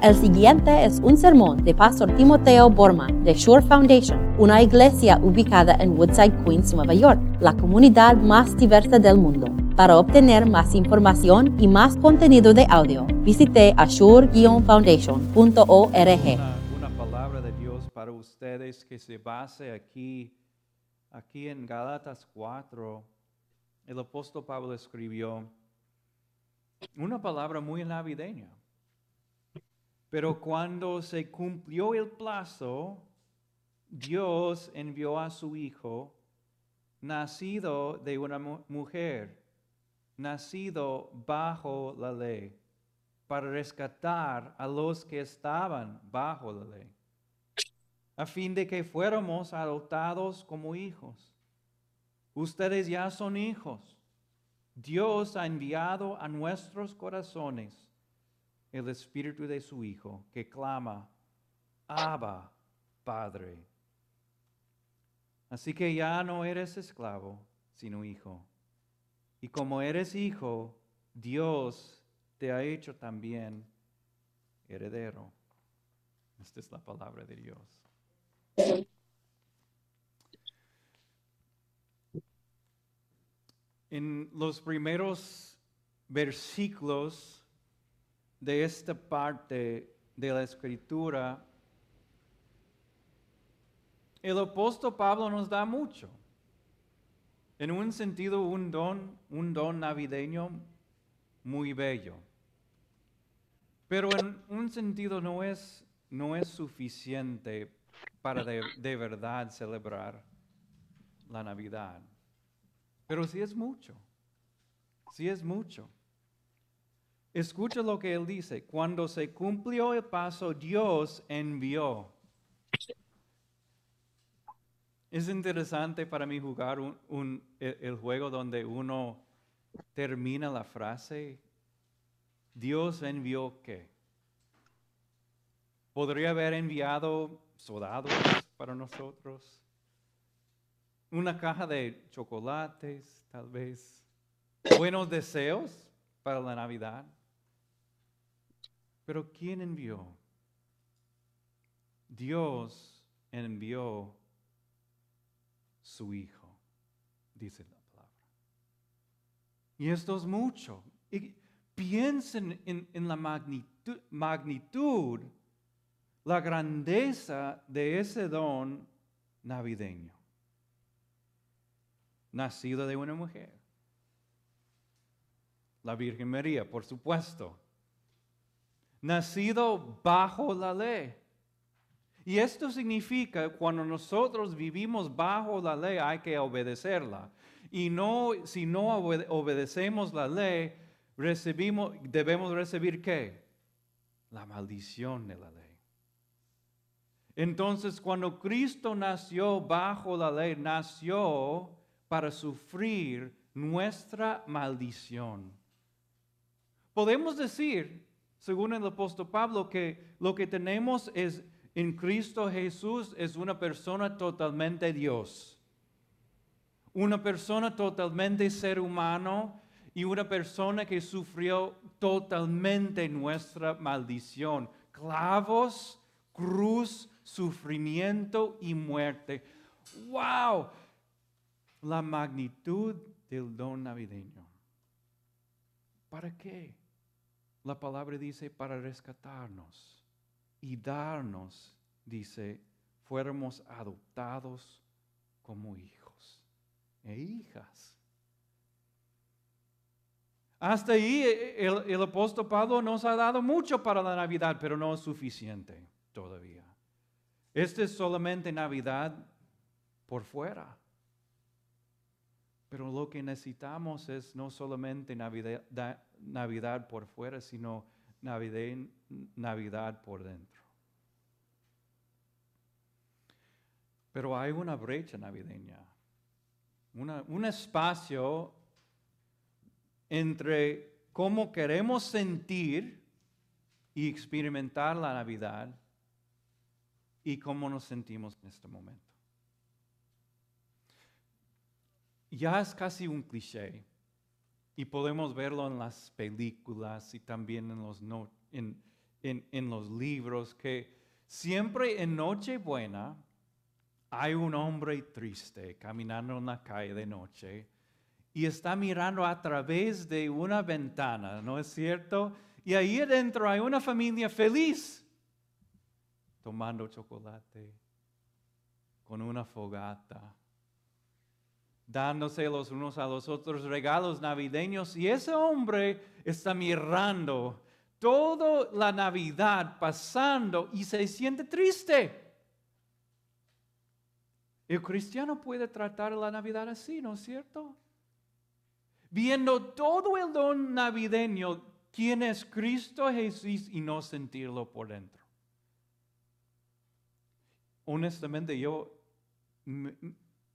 El siguiente es un sermón de Pastor Timoteo Borman de Shore Foundation, una iglesia ubicada en Woodside, Queens, Nueva York, la comunidad más diversa del mundo. Para obtener más información y más contenido de audio, visite ashore-foundation.org. Una, una palabra de Dios para ustedes que se base aquí, aquí en Galatas 4. El apóstol Pablo escribió una palabra muy navideña. Pero cuando se cumplió el plazo, Dios envió a su Hijo, nacido de una mu- mujer, nacido bajo la ley, para rescatar a los que estaban bajo la ley, a fin de que fuéramos adoptados como hijos. Ustedes ya son hijos. Dios ha enviado a nuestros corazones el Espíritu de su Hijo, que clama, Abba, Padre. Así que ya no eres esclavo, sino hijo. Y como eres hijo, Dios te ha hecho también heredero. Esta es la palabra de Dios. En los primeros versículos de esta parte de la escritura, el apóstol Pablo nos da mucho. En un sentido, un don, un don navideño muy bello. Pero en un sentido no es, no es suficiente para de, de verdad celebrar la Navidad. Pero sí es mucho. Sí es mucho. Escucha lo que él dice. Cuando se cumplió el paso, Dios envió. Es interesante para mí jugar un- el juego donde uno termina la frase. Dios envió qué? Podría haber enviado soldados para nosotros. Una caja de chocolates, tal vez. Buenos deseos para la Navidad. Pero ¿quién envió? Dios envió su Hijo, dice la palabra. Y esto es mucho. Y piensen en, la magnitud, la grandeza de ese don navideño. Nacido de una mujer. La Virgen María, por supuesto. Nacido bajo la ley. Y esto significa cuando nosotros vivimos bajo la ley hay que obedecerla. Y no, si no obede- obedecemos la ley, recibimos, debemos recibir qué? La maldición de la ley. Entonces, cuando Cristo nació bajo la ley, nació para sufrir nuestra maldición. Podemos decir, según el apóstol Pablo, que lo que tenemos es en Cristo Jesús es una persona totalmente Dios. Una persona totalmente ser humano y una persona que sufrió totalmente nuestra maldición. Clavos, cruz, sufrimiento y muerte. ¡Wow! La magnitud del don navideño. ¿Para qué? La palabra dice para rescatarnos y darnos, dice, fuéramos adoptados como hijos e hijas. Hasta ahí eh, el, el apóstol Pablo nos ha dado mucho para la Navidad, pero no es suficiente todavía. Este es solamente Navidad por fuera. Pero lo que necesitamos es no solamente Navidad, da- Navidad por fuera, sino Navidad, Navidad por dentro. Pero hay una brecha navideña, un espacio entre cómo queremos sentir y experimentar la Navidad y cómo nos sentimos en este momento. Ya es casi un cliché y podemos verlo en las películas y también en, los no- en, en, en los libros que siempre en Nochebuena hay un hombre triste caminando en la calle de noche y está mirando a través de una ventana, ¿no es cierto? Y ahí adentro hay una familia feliz tomando chocolate con una fogata, dándose los unos a los otros regalos navideños y ese hombre está mirando toda la Navidad pasando y se siente triste. El cristiano puede tratar la Navidad así, ¿no es cierto? Viendo todo el don navideño, quién es Cristo Jesús y no sentirlo por dentro. Honestamente, yo,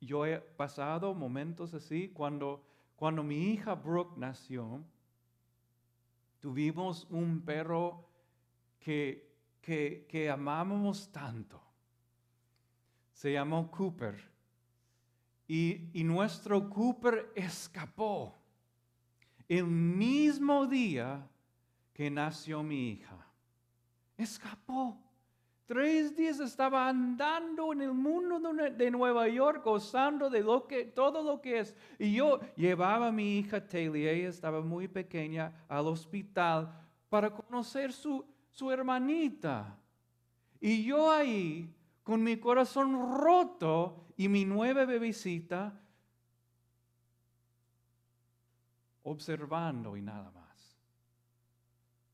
yo he pasado momentos así cuando, cuando mi hija Brooke nació. Tuvimos un perro que, que, que amábamos tanto se llamó Cooper. Y, y, nuestro Cooper escapó el mismo día que nació mi hija. Escapó. Tres días estaba andando en el mundo de Nueva York, gozando de todo lo que es. Y yo llevaba a mi hija Taylor, ella estaba muy pequeña, al hospital para conocer su, su hermanita. Y yo ahí con mi corazón roto y mi nueva bebecita observando y nada más.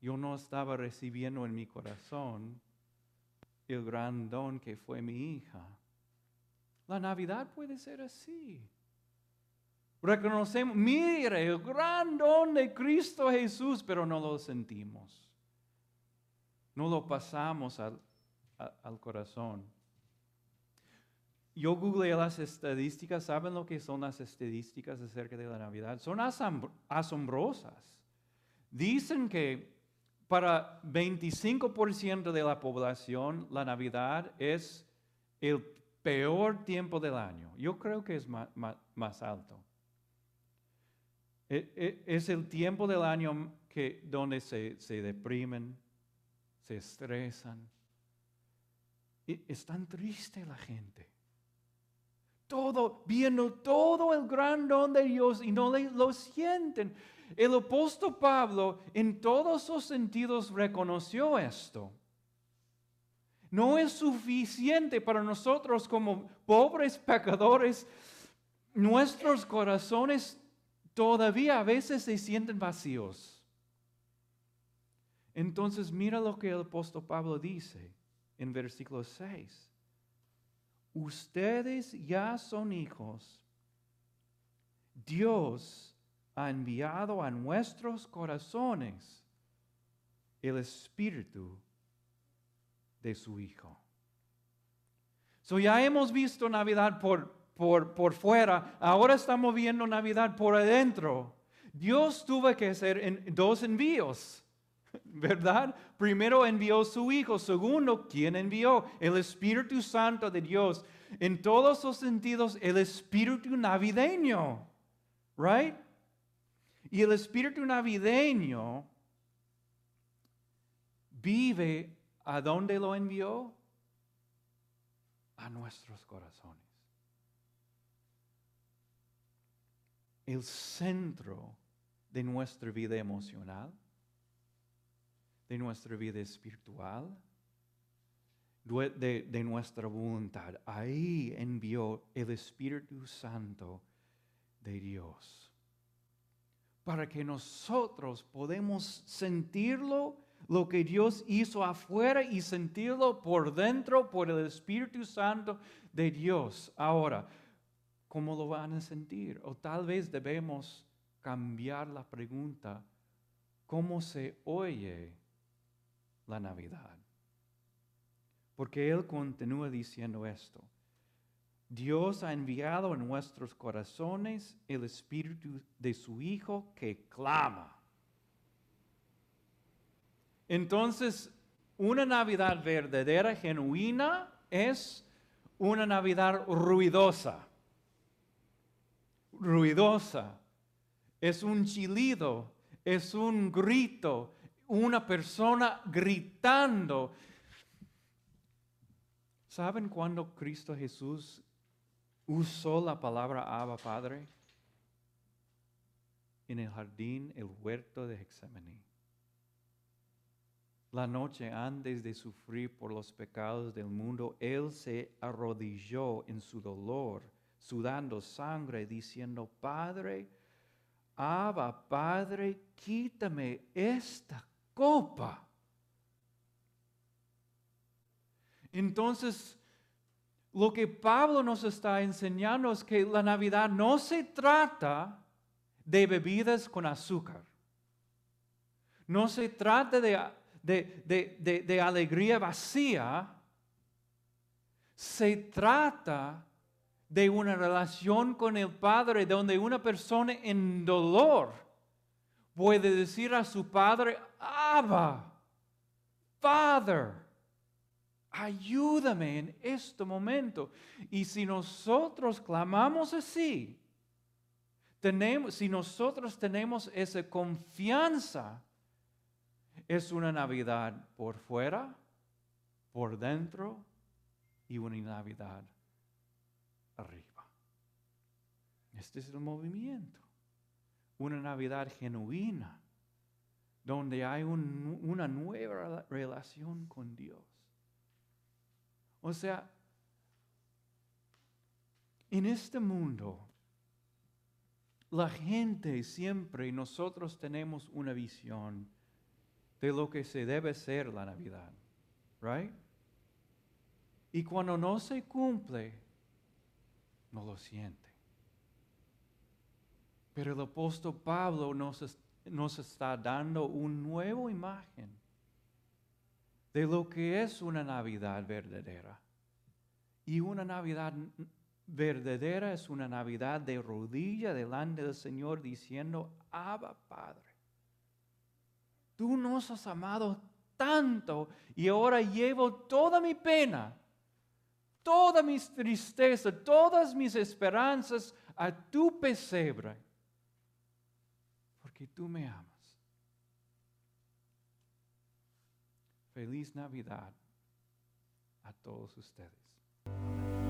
Yo no estaba recibiendo en mi corazón el gran don que fue mi hija. La Navidad puede ser así. Reconocemos, mire, el gran don de Cristo Jesús, pero no lo sentimos. No lo pasamos al, al corazón. Yo googleé las estadísticas, ¿saben lo que son las estadísticas acerca de la Navidad? Son asombrosas. Dicen que para 25% de la población la Navidad es el peor tiempo del año. Yo creo que es más, alto. E, e, es el tiempo del año que, donde se, se deprimen, se estresan. Y es tan triste la gente todo, viendo todo el gran don de Dios y no lo sienten. El apóstol Pablo en todos sus sentidos reconoció esto. No es suficiente para nosotros como pobres pecadores. Nuestros corazones todavía a veces se sienten vacíos. Entonces mira lo que el apóstol Pablo dice en versículo 6 ustedes ya son hijos. Dios ha enviado a nuestros corazones el espíritu de su Hijo. So ya hemos visto Navidad por, por, por fuera, ahora estamos viendo Navidad por adentro. Dios tuvo que hacer dos envíos. ¿verdad? Primero envió su Hijo, segundo, ¿quién envió? El Espíritu Santo de Dios. En todos los sentidos, el Espíritu navideño, ¿right? Y el Espíritu navideño vive a dónde lo envió? A nuestros corazones. El centro de nuestra vida emocional de nuestra vida espiritual, de, nuestra voluntad. Ahí envió el Espíritu Santo de Dios. Para que nosotros podemos sentirlo, lo que Dios hizo afuera y sentirlo por dentro por el Espíritu Santo de Dios. Ahora, ¿cómo lo van a sentir? O tal vez debemos cambiar la pregunta, ¿cómo se oye la Navidad. Porque Él continúa diciendo esto. Dios ha enviado en nuestros corazones el Espíritu de su Hijo que clama. Entonces, una Navidad verdadera, genuina, es una Navidad ruidosa. Ruidosa. Es un chilido, es un grito, una persona gritando. ¿Saben cuando Cristo Jesús usó la palabra Abba Padre? En el jardín, el huerto de Hexemaní. La noche antes de sufrir por los pecados del mundo, Él se arrodilló en su dolor, sudando sangre, diciendo, Padre, Abba, Padre, quítame esta copa. Entonces, lo que Pablo nos está enseñando es que la Navidad no se trata de bebidas con azúcar. No se trata de, de, de alegría vacía. Se trata de una relación con el Padre donde una persona en dolor puede decir a su Padre, Abba, Father, ayúdame en este momento. Y si nosotros clamamos así, tenemos, si nosotros tenemos esa confianza, es una Navidad por fuera, por dentro y una Navidad arriba. Este es el movimiento. Una Navidad genuina, donde hay una nueva relación con Dios. O sea, en este mundo, la gente siempre, nosotros tenemos una visión de lo que se debe ser la Navidad, right? Y cuando no se cumple, no lo siente. Pero el apóstol Pablo nos está dando una nueva imagen de lo que es una Navidad verdadera. Y una Navidad verdadera es una Navidad de rodilla delante del Señor diciendo, Abba Padre, tú nos has amado tanto y ahora llevo toda mi pena toda mis tristeza, todas mis esperanzas a tu pesebre, porque tú me amas. Feliz Navidad a todos ustedes.